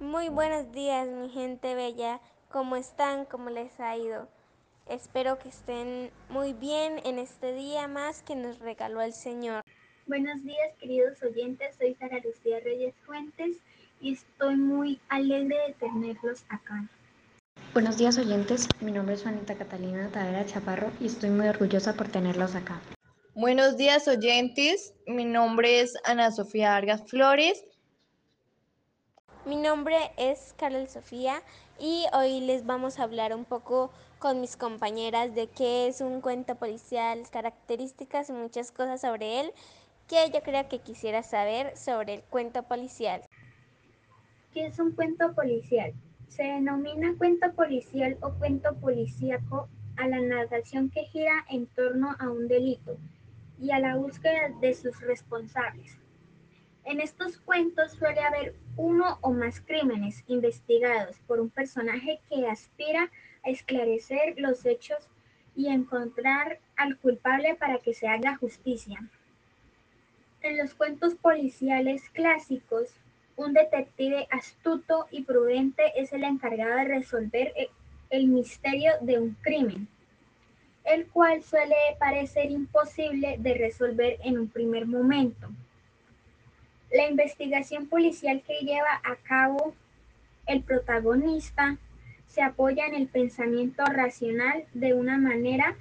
Muy buenos días, mi gente bella. ¿Cómo están? ¿Cómo les ha ido? Espero que estén muy bien en este día más que nos regaló el Señor. Buenos días, queridos oyentes. Soy Sara Lucía Reyes Fuentes y estoy muy alegre de tenerlos acá. Buenos días, oyentes. Mi nombre es Juanita Catalina Tavera Chaparro y estoy muy orgullosa por tenerlos acá. Buenos días, oyentes. Mi nombre es Ana Sofía Vargas Flores mi nombre es Carol Sofía y hoy les vamos a hablar un poco con mis compañeras de qué es un cuento policial, características y muchas cosas sobre él que yo creo que quisiera saber sobre el cuento policial. ¿Qué es un cuento policial? Se denomina cuento policial o cuento policíaco a la narración que gira en torno a un delito y a la búsqueda de sus responsables. En estos cuentos suele haber uno o más crímenes investigados por un personaje que aspira a esclarecer los hechos y encontrar al culpable para que se haga justicia. En los cuentos policiales clásicos, un detective astuto y prudente es el encargado de resolver el misterio de un crimen, el cual suele parecer imposible de resolver en un primer momento. La investigación policial que lleva a cabo el protagonista se apoya en el pensamiento racional de una manera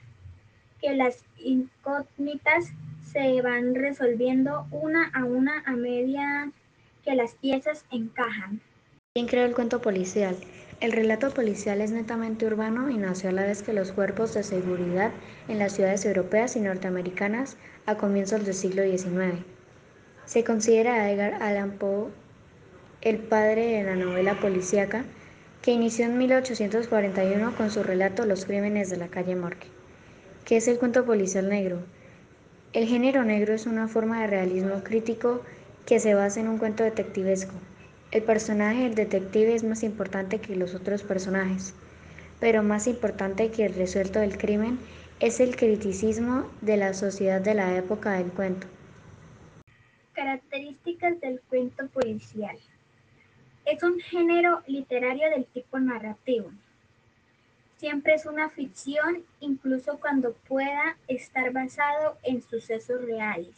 que las incógnitas se van resolviendo una a una a medida que las piezas encajan. ¿Quién creó el cuento policial? El relato policial es netamente urbano y nació a la vez que los cuerpos de seguridad en las ciudades europeas y norteamericanas a comienzos del siglo XIX. Se considera a Edgar Allan Poe el padre de la novela policíaca que inició en 1841 con su relato Los crímenes de la calle Morgue. ¿Qué es el cuento policial negro? El género negro es una forma de realismo crítico que se basa en un cuento detectivesco. El personaje del detective es más importante que los otros personajes, pero más importante que el resuelto del crimen es el criticismo de la sociedad de la época del cuento. Características del cuento policial. Es un género literario del tipo narrativo. Siempre es una ficción, incluso cuando pueda estar basado en sucesos reales.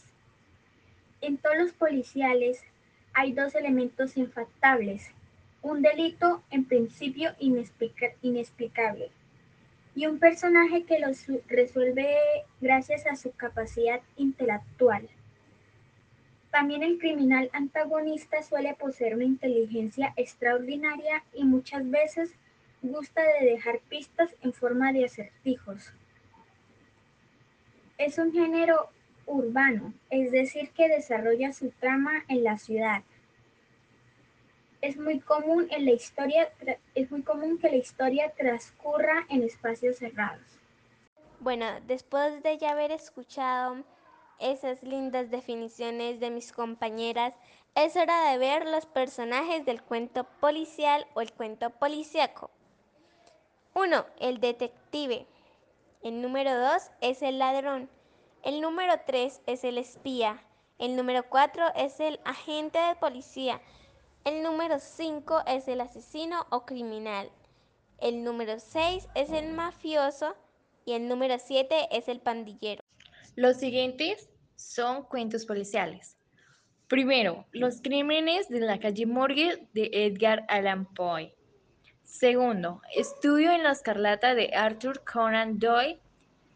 En todos los policiales hay dos elementos infactables. Un delito en principio inexplicable y un personaje que lo resuelve gracias a su capacidad intelectual. También el criminal antagonista suele poseer una inteligencia extraordinaria y muchas veces gusta de dejar pistas en forma de acertijos. Es un género urbano, es decir, que desarrolla su trama en la ciudad. Es muy común en la historia es muy común que la historia transcurra en espacios cerrados. Bueno, después de ya haber escuchado esas lindas definiciones de mis compañeras, es hora de ver los personajes del cuento policial o el cuento policíaco. 1. El detective. El número 2 es el ladrón. El número 3 es el espía. El número 4 es el agente de policía. El número 5 es el asesino o criminal. El número 6 es el mafioso y el número 7 es el pandillero. Los siguientes son cuentos policiales. Primero, Los crímenes de la calle Morgue de Edgar Allan Poe. Segundo, Estudio en la escarlata de Arthur Conan Doyle.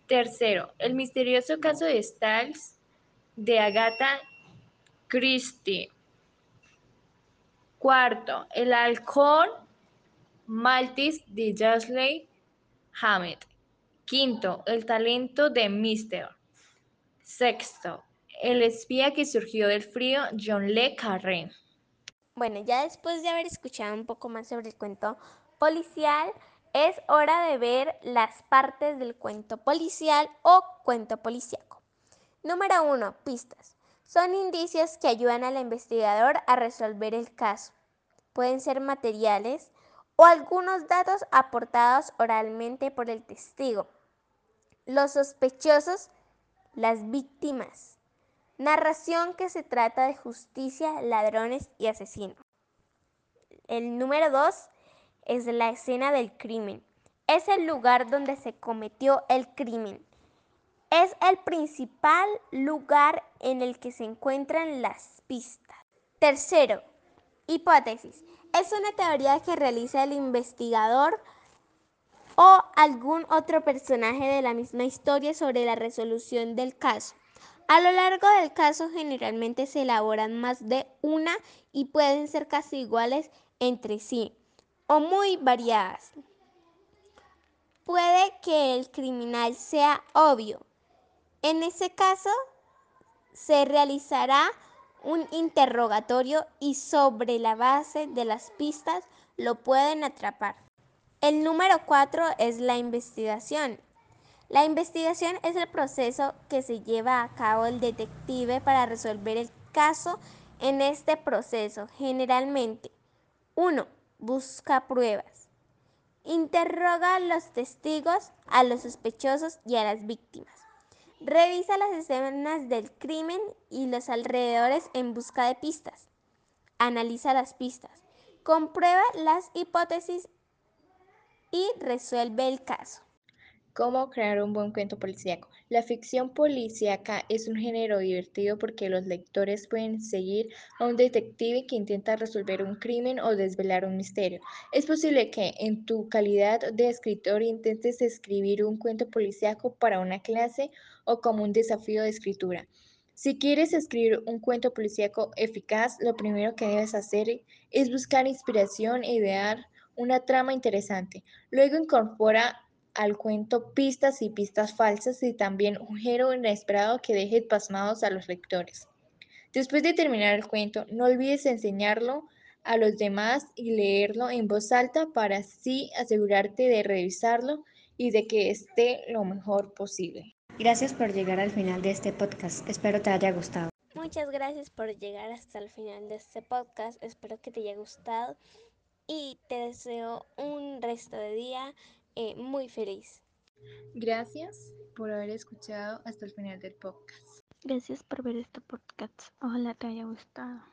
Tercero, El misterioso caso de Stiles de Agatha Christie. Cuarto, El halcón Maltese de Josley Hammett. Quinto, El talento de Mr. Sexto, el espía que surgió del frío, John Le Carré. Bueno, ya después de haber escuchado un poco más sobre el cuento policial, es hora de ver las partes del cuento policial o cuento policíaco. Número 1. Pistas. Son indicios que ayudan al investigador a resolver el caso. Pueden ser materiales o algunos datos aportados oralmente por el testigo. Los sospechosos las víctimas. Narración que se trata de justicia, ladrones y asesinos. El número dos es la escena del crimen. Es el lugar donde se cometió el crimen. Es el principal lugar en el que se encuentran las pistas. Tercero, hipótesis. Es una teoría que realiza el investigador o algún otro personaje de la misma historia sobre la resolución del caso. A lo largo del caso generalmente se elaboran más de una y pueden ser casi iguales entre sí o muy variadas. Puede que el criminal sea obvio. En ese caso se realizará un interrogatorio y sobre la base de las pistas lo pueden atrapar. El número cuatro es la investigación. La investigación es el proceso que se lleva a cabo el detective para resolver el caso. En este proceso, generalmente, 1. Busca pruebas. Interroga a los testigos, a los sospechosos y a las víctimas. Revisa las escenas del crimen y los alrededores en busca de pistas. Analiza las pistas. Comprueba las hipótesis y resuelve el caso. ¿Cómo crear un buen cuento policíaco? La ficción policíaca es un género divertido porque los lectores pueden seguir a un detective que intenta resolver un crimen o desvelar un misterio. Es posible que en tu calidad de escritor intentes escribir un cuento policíaco para una clase o como un desafío de escritura. Si quieres escribir un cuento policíaco eficaz, lo primero que debes hacer es buscar inspiración e idear una trama interesante. Luego incorpora al cuento pistas y pistas falsas y también un giro inesperado que deje pasmados a los lectores. Después de terminar el cuento, no olvides enseñarlo a los demás y leerlo en voz alta para así asegurarte de revisarlo y de que esté lo mejor posible. Gracias por llegar al final de este podcast. Espero te haya gustado. Muchas gracias por llegar hasta el final de este podcast. Espero que te haya gustado y te deseo un resto de día eh, muy feliz. Gracias por haber escuchado hasta el final del podcast. Gracias por ver este podcast. Ojalá te haya gustado.